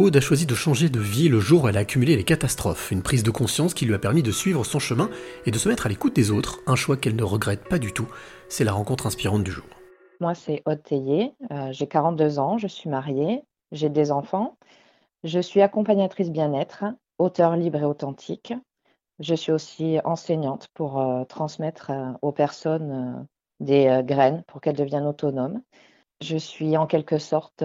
Aude a choisi de changer de vie le jour où elle a accumulé les catastrophes, une prise de conscience qui lui a permis de suivre son chemin et de se mettre à l'écoute des autres, un choix qu'elle ne regrette pas du tout. C'est la rencontre inspirante du jour. Moi, c'est Aude Théier, euh, j'ai 42 ans, je suis mariée, j'ai des enfants, je suis accompagnatrice bien-être, auteur libre et authentique. Je suis aussi enseignante pour euh, transmettre euh, aux personnes des graines pour qu'elles deviennent autonomes. Je suis en quelque sorte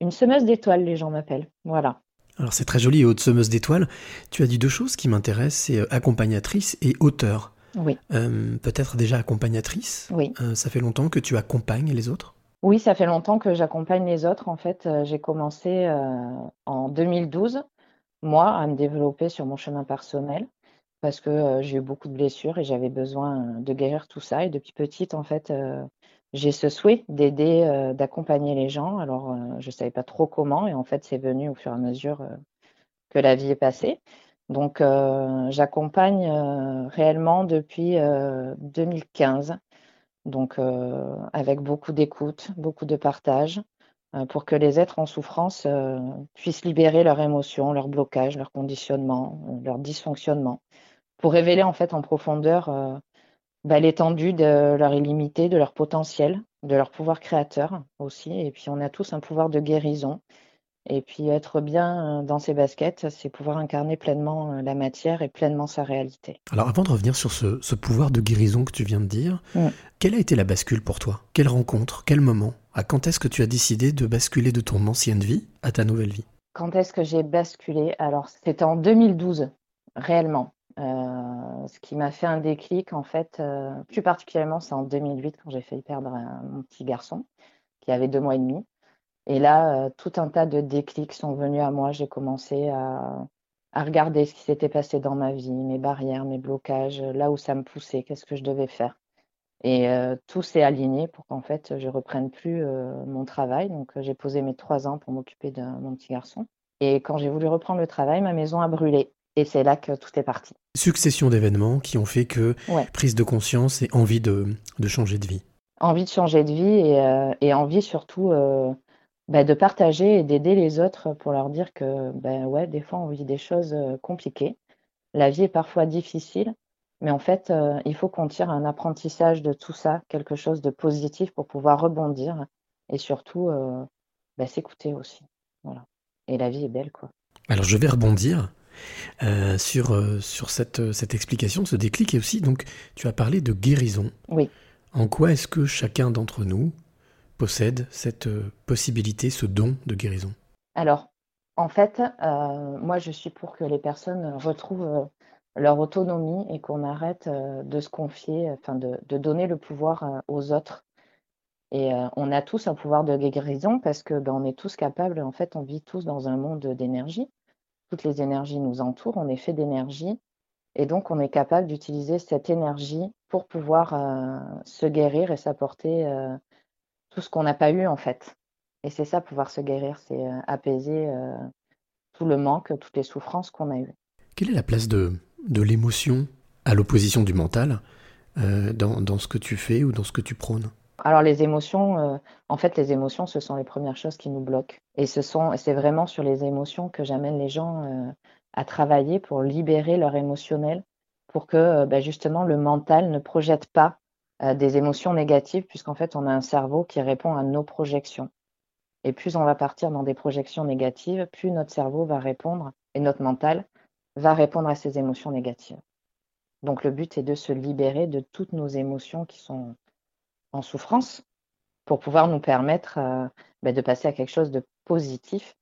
une semeuse d'étoiles, les gens m'appellent. Voilà. Alors c'est très joli, haute semeuse d'étoiles. Tu as dit deux choses qui m'intéressent, c'est euh, accompagnatrice et auteur. Oui. Euh, peut-être déjà accompagnatrice. Oui. Euh, ça fait longtemps que tu accompagnes les autres? Oui, ça fait longtemps que j'accompagne les autres. En fait, j'ai commencé en 2012, moi, à me développer sur mon chemin personnel parce que j'ai eu beaucoup de blessures et j'avais besoin de guérir tout ça. Et depuis petite, en fait, j'ai ce souhait d'aider, euh, d'accompagner les gens. Alors, euh, je ne savais pas trop comment et en fait, c'est venu au fur et à mesure, euh, que la vie est passée. Donc, j'accompagne, réellement depuis, 2015. Donc, avec beaucoup d'écoute, beaucoup de partage, pour que les êtres en souffrance, puissent libérer leurs émotions, leurs blocages, leurs conditionnements, leurs dysfonctionnements, pour révéler en fait en profondeur, bah, l'étendue de leur illimité, de leur potentiel, de leur pouvoir créateur aussi. Et puis, on a tous un pouvoir de guérison. Et puis, être bien euh, dans ses baskets, c'est pouvoir incarner pleinement euh, la matière et pleinement sa réalité. Alors, avant de revenir sur ce, pouvoir de guérison que tu viens de dire, mm. quelle a été la bascule pour toi? Quelle rencontre? Quel moment? À quand est-ce que tu as décidé de basculer de ton ancienne vie à ta nouvelle vie? Quand est-ce que j'ai basculé? Alors, c'était en 2012, réellement. Euh, ce qui m'a fait un déclic, en fait, euh, plus particulièrement, c'est en 2008 quand j'ai failli perdre mon petit garçon qui avait deux mois et demi. Et là, euh, tout un tas de déclics sont venus à moi. J'ai commencé à, regarder ce qui s'était passé dans ma vie, mes barrières, mes blocages, là où ça me poussait, qu'est-ce que je devais faire. Et tout s'est aligné pour qu'en fait, je reprenne plus mon travail. Donc, j'ai posé mes trois ans pour m'occuper de mon petit garçon. Et quand j'ai voulu reprendre le travail, ma maison a brûlé. Et c'est là que tout est parti. Succession d'événements qui ont fait que prise de conscience et envie de, changer de vie. Envie de changer de vie et, euh, envie surtout euh, bah, de partager et d'aider les autres pour leur dire que ben ouais, des fois on vit des choses euh, compliquées. La vie est parfois difficile, mais en fait, il faut qu'on tire un apprentissage de tout ça, quelque chose de positif pour pouvoir rebondir et surtout bah, s'écouter aussi. Voilà. Et la vie est belle, quoi. Alors je vais rebondir euh, sur, euh, sur cette, cette explication, ce déclic. Et aussi, donc, tu as parlé de guérison. Oui. En quoi est-ce que chacun d'entre nous possède cette euh, possibilité, ce don de guérison? Alors, en fait, moi, je suis pour que les personnes retrouvent leur autonomie et qu'on arrête de se confier, enfin, de, de donner le pouvoir aux autres. Et on a tous un pouvoir de guérison parce que ben, on est tous capables, en fait, on vit tous dans un monde d'énergie toutes les énergies nous entourent, on est fait d'énergie, et donc on est capable d'utiliser cette énergie pour pouvoir euh, se guérir et s'apporter euh, tout ce qu'on n'a pas eu en fait. Et c'est ça, pouvoir se guérir, c'est euh, apaiser tout le manque, toutes les souffrances qu'on a eues. Quelle est la place de, l'émotion à l'opposition du mental dans ce que tu fais ou dans ce que tu prônes? Alors les émotions, euh, en fait, les émotions, ce sont les premières choses qui nous bloquent. Et ce sont, c'est vraiment sur les émotions que j'amène les gens euh, à travailler pour libérer leur émotionnel, pour que euh, bah, justement le mental ne projette pas des émotions négatives, puisqu'en fait, on a un cerveau qui répond à nos projections. Et plus on va partir dans des projections négatives, plus notre cerveau va répondre et notre mental va répondre à ces émotions négatives. Donc le but est de se libérer de toutes nos émotions qui sont en souffrance pour pouvoir nous permettre euh, bah, de passer à quelque chose de positif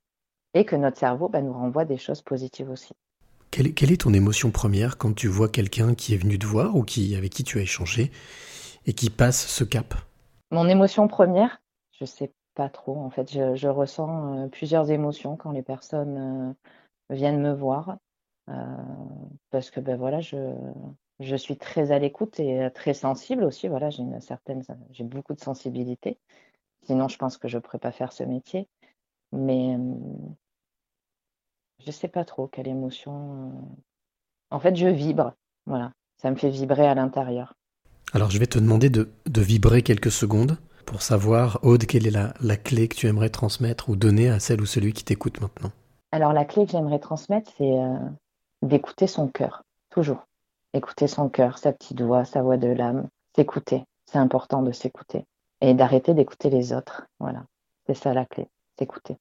et que notre cerveau bah, nous renvoie des choses positives aussi. Quelle est, ton émotion première quand tu vois quelqu'un qui est venu te voir ou qui, avec qui tu as échangé et qui passe ce cap? Mon émotion première, je ne sais pas trop. En fait, je, ressens euh, plusieurs émotions quand les personnes euh, viennent me voir. Parce que ben voilà, je, je suis très à l'écoute et euh, très sensible aussi. Voilà, j'ai une certaine, j'ai beaucoup de sensibilité. Sinon, je pense que je ne pourrais pas faire ce métier. Mais je ne sais pas trop quelle émotion. Euh, en fait, je vibre. Voilà, ça me fait vibrer à l'intérieur. Alors, je vais te demander de, vibrer quelques secondes pour savoir, Aude, quelle est la, la clé que tu aimerais transmettre ou donner à celle ou celui qui t'écoute maintenant. Alors la clé que j'aimerais transmettre, c'est euh, d'écouter son cœur, toujours. Écouter son cœur, sa petite voix, sa voix de l'âme, s'écouter. C'est important de s'écouter et d'arrêter d'écouter les autres. Voilà, c'est ça la clé, s'écouter.